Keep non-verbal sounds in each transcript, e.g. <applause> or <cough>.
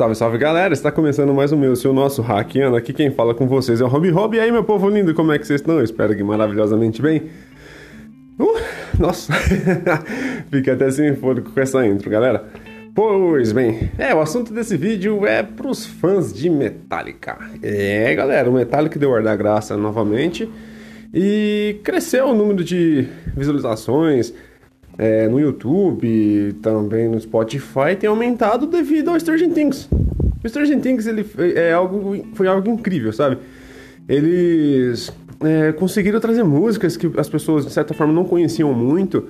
Salve, salve galera! Está começando mais um meu, seu nosso hackeando. Aqui quem fala com vocês é o Rob Rob. E aí, meu povo lindo, como é que vocês estão? Eu espero que maravilhosamente bem. Uh, nossa, <laughs> fica até sem fôlego com essa intro, galera. Pois bem, é, o assunto desse vídeo é pros fãs de Metallica. É, galera, o Metallica deu ar da graça novamente e cresceu o número de visualizações é, no YouTube, também no Spotify, tem aumentado devido ao Stranger Things. O Stranger Things ele é algo, foi algo incrível, sabe? Eles é, conseguiram trazer músicas que as pessoas, de certa forma, não conheciam muito.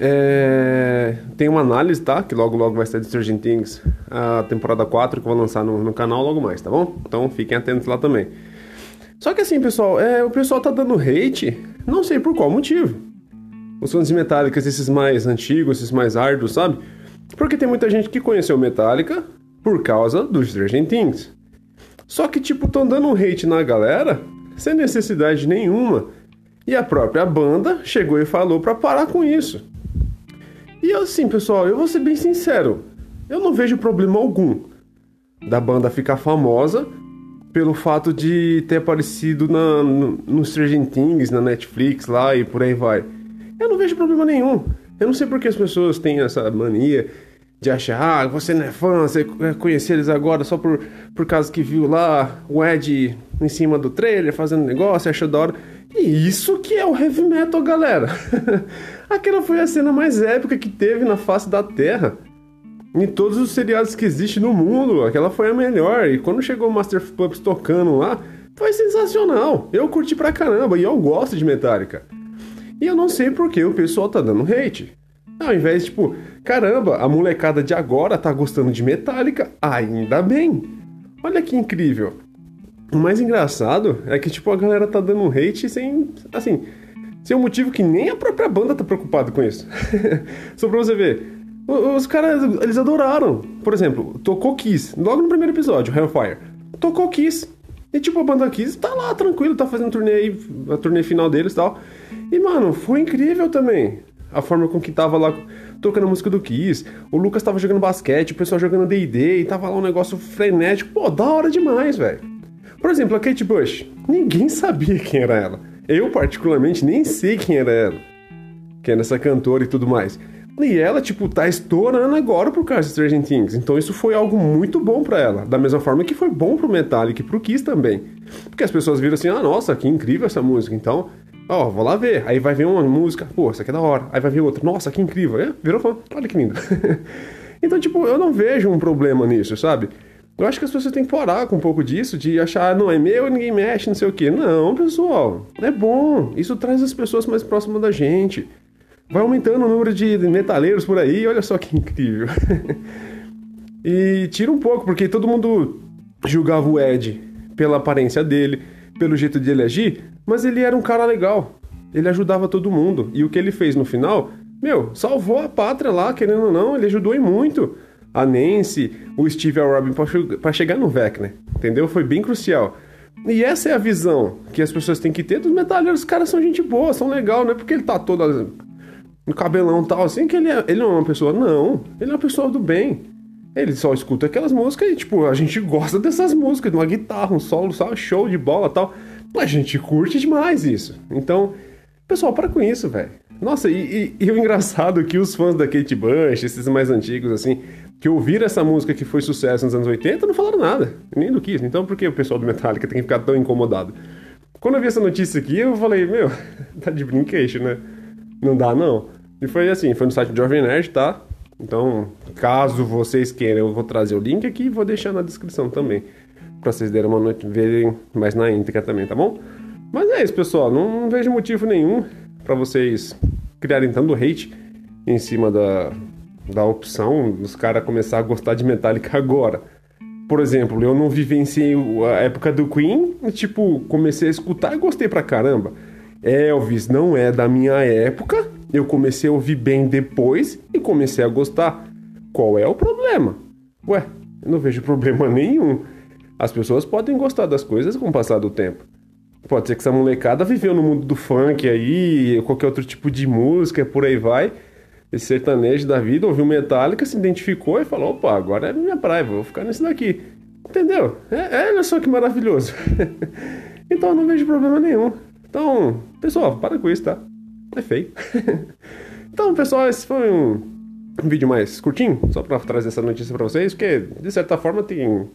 É, tem uma análise, tá? Que logo logo vai ser de Stranger Things, a temporada 4, que eu vou lançar no, no canal logo mais, tá bom? Então fiquem atentos lá também. Só que assim, pessoal, é, o pessoal tá dando hate, não sei por qual motivo os fãs de Metallica, esses mais antigos, esses mais árduos, sabe? Porque tem muita gente que conheceu Metallica por causa dos Stranger Things. Só que, tipo, tão dando um hate na galera sem necessidade nenhuma. E a própria banda chegou e falou para parar com isso. E assim, pessoal, eu vou ser bem sincero. Eu não vejo problema algum da banda ficar famosa pelo fato de ter aparecido na, no, no Stranger Things, na Netflix lá e por aí vai. Eu não vejo problema nenhum. Eu não sei porque as pessoas têm essa mania de achar, ah, você não é fã, você conhecer eles agora só por, por causa que viu lá o Ed em cima do trailer fazendo negócio, achou da hora. E isso que é o heavy metal, galera. <laughs> Aquela foi a cena mais épica que teve na face da Terra. Em todos os seriados que existem no mundo, aquela foi a melhor. E quando chegou o Master Pups tocando lá, foi sensacional. Eu curti pra caramba e eu gosto de Metallica. E eu não sei por que o pessoal tá dando hate. Ao invés, tipo, caramba, a molecada de agora tá gostando de Metallica, ainda bem. Olha que incrível. O mais engraçado é que, tipo, a galera tá dando hate sem, assim, sem um motivo que nem a própria banda tá preocupada com isso. <laughs> Só pra você ver. Os caras, eles adoraram. Por exemplo, tocou Kiss, logo no primeiro episódio, Hellfire. Tocou Kiss. E, tipo, a banda Kiss tá lá, tranquilo, tá fazendo turnê aí, a turnê final deles e tal. E, mano, foi incrível também. A forma com que tava lá tocando a música do Kiss. O Lucas tava jogando basquete, o pessoal jogando D&D e tava lá um negócio frenético. Pô, da hora demais, velho. Por exemplo, a Kate Bush. Ninguém <laughs> sabia quem era ela. Eu, particularmente, nem sei quem era ela. Quem era essa cantora e tudo mais. E ela, tipo, tá estourando agora por causa de Stranger Things. Então isso foi algo muito bom para ela. Da mesma forma que foi bom pro Metallica e pro Kiss também. Porque as pessoas viram assim, ah, nossa, que incrível essa música. Então, Ó, vou lá ver. Aí vai ver uma música, pô, essa aqui é da hora. Aí vai ver outra, nossa, que incrível. É, virou fã, olha que lindo. <laughs> então, tipo, eu não vejo um problema nisso, sabe? Eu acho que as pessoas têm que parar com um pouco disso, de achar, não, é meu, ninguém mexe, não sei o quê. Não, pessoal, é bom. Isso traz as pessoas mais próximas da gente. Vai aumentando o número de metaleiros por aí, olha só que incrível. <laughs> e tira um pouco, porque todo mundo julgava o Ed pela aparência dele, pelo jeito de ele agir, mas ele era um cara legal. Ele ajudava todo mundo. E o que ele fez no final, meu, salvou a pátria lá, querendo ou não, ele ajudou em muito. A Nancy, o Steve e a Robin para chegar no VEC, né? Entendeu? Foi bem crucial. E essa é a visão que as pessoas têm que ter dos metaleiros. Os caras são gente boa, são legal, não é porque ele tá todo no cabelão tal assim que ele, é, ele não é uma pessoa. Não, ele é uma pessoa do bem. Ele só escuta aquelas músicas e, tipo, a gente gosta dessas músicas, de uma guitarra, um solo, sabe? Show de bola tal. A gente curte demais isso. Então, pessoal, para com isso, velho. Nossa, e, e, e, o engraçado é que os fãs da Kate Bush, esses mais antigos, assim, que ouviram essa música que foi sucesso nos anos 80, não falaram nada. Nem do Kiss. Então, por que o pessoal do Metallica tem que ficar tão incomodado? Quando eu vi essa notícia aqui, eu falei, meu, <laughs> tá de brinquedo, né? Não dá, não. E foi assim, foi no site do Jovem Nerd, tá? Então, caso vocês queiram, eu vou trazer o link aqui e vou deixar na descrição também para vocês derem uma noite, verem mais na íntegra também, tá bom? Mas é isso, pessoal. Não, não vejo motivo nenhum para vocês criarem tanto hate em cima da, da opção dos caras começar a gostar de Metallica <laughs> agora. Por exemplo, eu não vivenciei a época do Queen e, tipo, comecei a escutar e gostei pra caramba. Elvis não é da minha época, eu comecei a ouvir bem depois e comecei a gostar. Qual é o problema? Ué, eu não vejo <laughs> problema nenhum. As pessoas podem gostar das coisas com o passar do tempo. Pode ser que essa molecada viveu no mundo do funk aí, qualquer outro tipo de música, por aí vai. esse sertanejo da vida, ouviu Metallica, se identificou e falou: opa, agora é minha praia, vou ficar nesse daqui. Entendeu? É, é olha só que maravilhoso. <laughs> então eu não vejo problema nenhum. Então, pessoal, para com isso, tá? Feio. <laughs> então, pessoal, esse foi um, vídeo mais curtinho, só para trazer essa notícia para vocês, porque de certa forma tem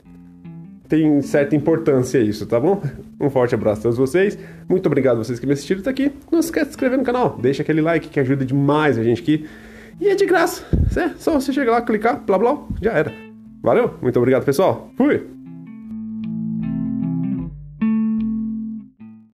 tem certa importância isso, tá bom? Um forte abraço a todos vocês. Muito obrigado a vocês que me assistiram até aqui. Não esquece de se inscrever no canal, deixa aquele like que ajuda demais a gente aqui. E é de graça, é só você chegar lá, clicar, blá blá, já era. Valeu, muito obrigado pessoal. Fui!